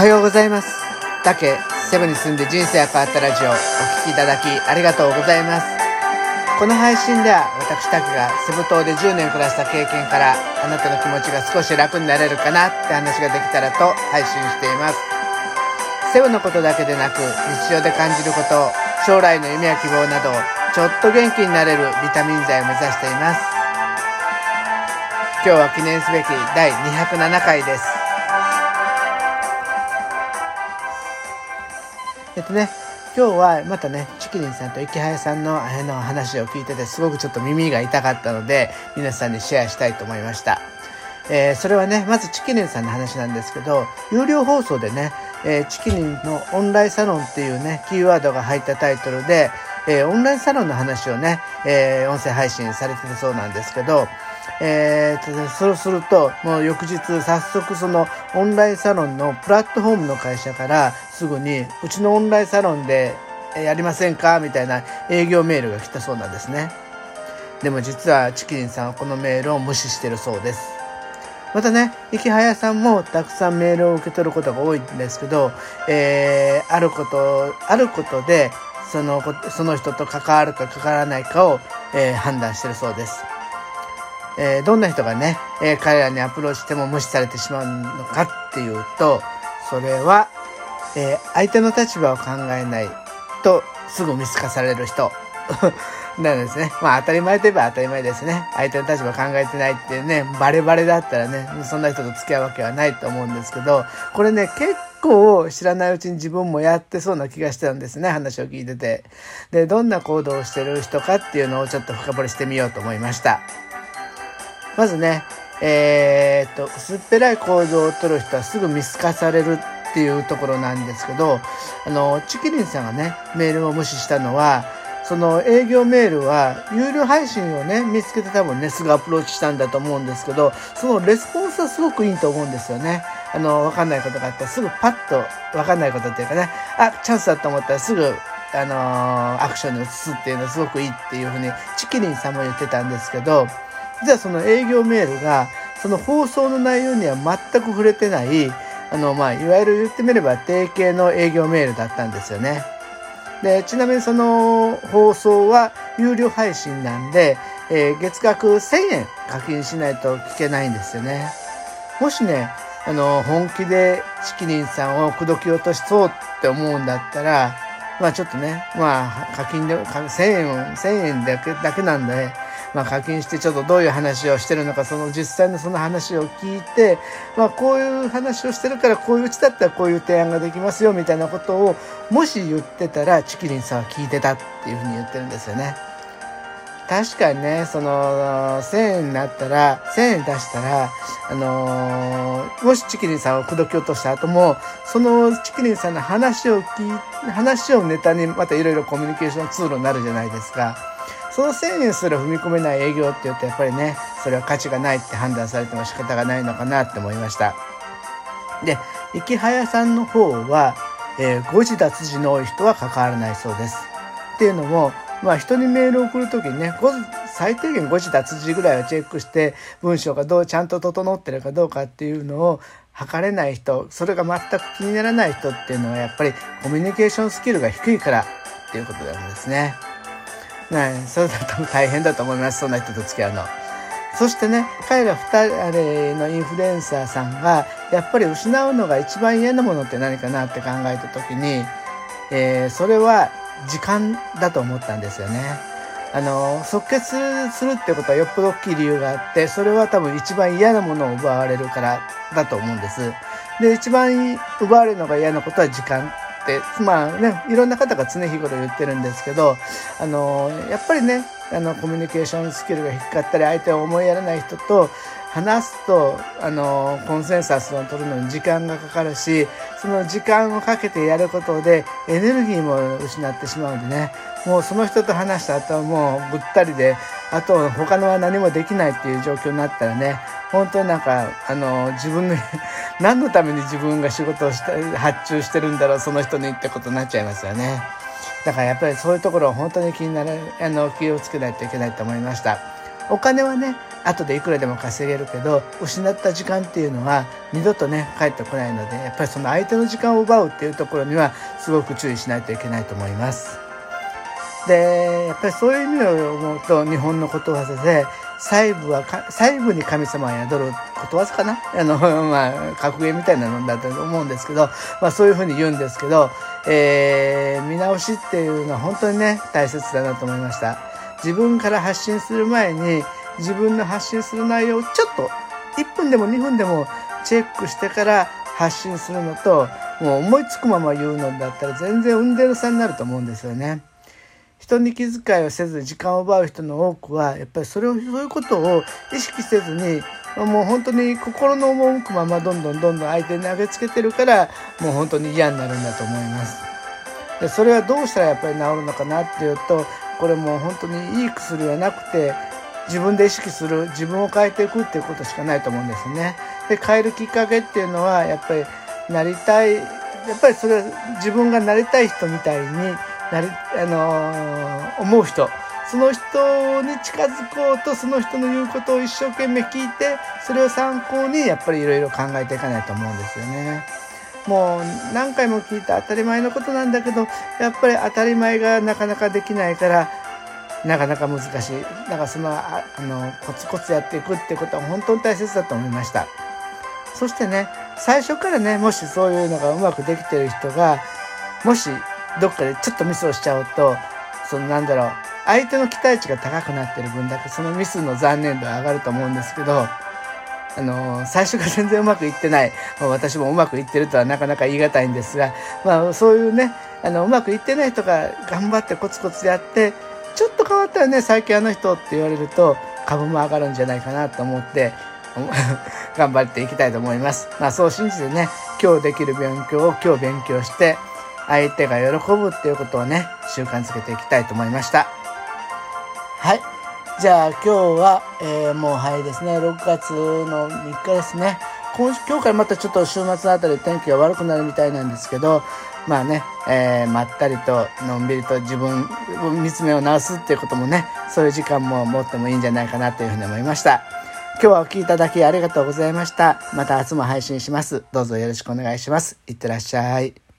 はようございます。だけセブンに住んで人生が変わったラジオお聴きいただきありがとうございます。この配信では私だけがセブ島で10年暮らした経験からあなたの気持ちが少し楽になれるかなって話ができたらと配信しています。セブのことだけでなく日常で感じること将来の夢や希望などちょっと元気になれるビタミン剤を目指しています今日は記念すべき第207回ですえっとね。今日はまたねチキリンさんと池早さんのあの話を聞いててすごくちょっと耳が痛かったので皆さんにシェアしたいと思いました。えー、それはねまずチキリンさんの話なんですけど有料放送でね、えー、チキリンのオンラインサロンっていうねキーワードが入ったタイトルで、えー、オンラインサロンの話をね、え音声配信されてたそうなんですけどえー、そうするともう翌日早速そのオンラインサロンのプラットフォームの会社からすぐにうちのオンラインサロンでやりませんかみたいな営業メールが来たそうなんですね。でも実はチキリンさんはこのメールを無視してるそうです。またね、池早さんもたくさんメールを受け取ることが多いんですけど、えー、あること、あることで、その、その人と関わるか関わらないかを、えー、判断してるそうです。えー、どんな人がね、えー、彼らにアプローチしても無視されてしまうのかっていうと、それは、えー、相手の立場を考えないとすぐ見透かされる人。なんですね。まあ当たり前といえば当たり前ですね。相手の立場考えてないってね、バレバレだったらね、そんな人と付き合うわけはないと思うんですけど、これね、結構知らないうちに自分もやってそうな気がしてたんですね、話を聞いてて。で、どんな行動をしてる人かっていうのをちょっと深掘りしてみようと思いました。まずね、えー、っと、薄っぺらい行動をとる人はすぐ見透かされるっていうところなんですけど、あの、チキリンさんがね、メールを無視したのは、その営業メールは有料配信をね、見つけて多分ね、すぐアプローチしたんだと思うんですけど、そのレスポンスはすごくいいと思うんですよね。あの、わかんないことがあったらすぐパッとわかんないことっていうかね、あ、チャンスだと思ったらすぐあのー、アクションに移すっていうのはすごくいいっていうふうにチキリンさんも言ってたんですけど、実はその営業メールが、その放送の内容には全く触れてない、あの、まあ、いわゆる言ってみれば定型の営業メールだったんですよね。で、ちなみにその放送は有料配信なんで、えー、月額1000円課金しないと聞けないんですよね。もしね、あの、本気でチキリンさんを口説き落としそうって思うんだったら、まあちょっとね、まあ課金で、1000円、1000円だけだけなんで、まあ、課金してちょっとどういう話をしてるのかその実際のその話を聞いて、まあ、こういう話をしてるからこういううちだったらこういう提案ができますよみたいなことをもし言ってたらチキリンさんは聞いてたっていうふうに言ってるんですよね。確かにね、その、1000円になったら、1000円出したら、あのー、もしチキリンさんを口説き落とした後も、そのチキリンさんの話を聞い、話をネタにまたいろいろコミュニケーションツールになるじゃないですか。その1000円すら踏み込めない営業って言うとやっぱりねそれは価値がないって判断されても仕方がないのかなって思いましたで池早さんの方は、えー、誤字脱字の多い人は関わらないそうですっていうのもまあ人にメールを送るときにね最低限誤字脱字ぐらいはチェックして文章がどうちゃんと整ってるかどうかっていうのを測れない人それが全く気にならない人っていうのはやっぱりコミュニケーションスキルが低いからっていうことなんですね。ね、それだと大変だと思いますそんな人と付き合うの。そしてね彼ら2人のインフルエンサーさんがやっぱり失うのが一番嫌なものって何かなって考えた時に、えー、それは時間だと思ったんですよね。あの即決するってことはよっぽど大きい理由があってそれは多分一番嫌なものを奪われるからだと思うんです。で一番奪われるのが嫌なことは時間ってまあねいろんな方が常日頃言ってるんですけどあのやっぱりねあのコミュニケーションスキルが低かったり相手を思いやらない人と話すとあのコンセンサスを取るのに時間がかかるしその時間をかけてやることでエネルギーも失ってしまうんでね。もうその人と話した後はもうぐったりであと他のは何もできないっていう状況になったらね本当になんかあの自分の 何のために自分が仕事をした発注してるんだろうその人にってことになっちゃいますよね。だからやっぱりそういうところを本当に気になるあの気をつけないといけないと思いました。お金はね後でいくらでも稼げるけど失った時間っていうのは二度とね帰ってこないのでやっぱりその相手の時間を奪うっていうところにはすごく注意しないといけないと思います。でやっぱりそういう意味を思うと日本のことわざで細部は細部に神様は宿ることわざかな？あの、まあ、格言みたいなのだと思うんですけど、まあそういうふうに言うんですけど、えー、見直しっていうのは本当にね、大切だなと思いました。自分から発信する前に、自分の発信する内容をちょっと1分でも2分でもチェックしてから発信するのともう思いつくまま言うのだったら全然運転の差になると思うんですよね。人に気遣いをせず時間を奪う人の多くはやっぱりそれをそういうことを意識せずにもう本当に心の赴くままどんどんどんどん相手に投げつけてるからもう本当に嫌になるんだと思います。でそれはどうしたらやっぱり治るのかなっていうとこれもう本当にいい薬はなくて自分で意識する自分を変えていくっていうことしかないと思うんですね。で変えるきっかけっていうのはやっぱりなりたいやっぱりそれは自分がなりたい人みたいになり、あのー、思う人その人に近づこうとその人の言うことを一生懸命聞いてそれを参考にやっぱりいろいろ考えていかないと思うんですよね。もう何回も聞いた当たり前のことなんだけどやっぱり当たり前がなかなかできないからなかなか難しい。だからそのあのコツコツやっていくってことは本当に大切だと思いました。そしてね最初からねもしそういうのがうまくできてる人がもしどっかでちょっとミスをしちゃうとそのなんだろう相手の期待値が高くなってる分だけそのミスの残念度は上がると思うんですけどあの最初から全然うまくいってない、まあ、私もうまくいってるとはなかなか言い難いんですが、まあ、そういうねあのうまくいってない人が頑張ってコツコツやってちょっと変わったらね最近あの人って言われると株も上がるんじゃないかなと思って 頑張っていきたいと思います。まあそう信じてね今日できる勉強を今日勉強して相手が喜ぶっていうことをね習慣づけていきたいと思いました。はい。じゃあ今日は、えー、もうはいですね、6月の3日ですね。今今日からまたちょっと週末あたり天気が悪くなるみたいなんですけど、まあね、えー、まったりとのんびりと自分を見つめを直すっていうこともね、そういう時間も持ってもいいんじゃないかなというふうに思いました。今日はお聴きいただきありがとうございました。また明日も配信します。どうぞよろしくお願いします。いってらっしゃい。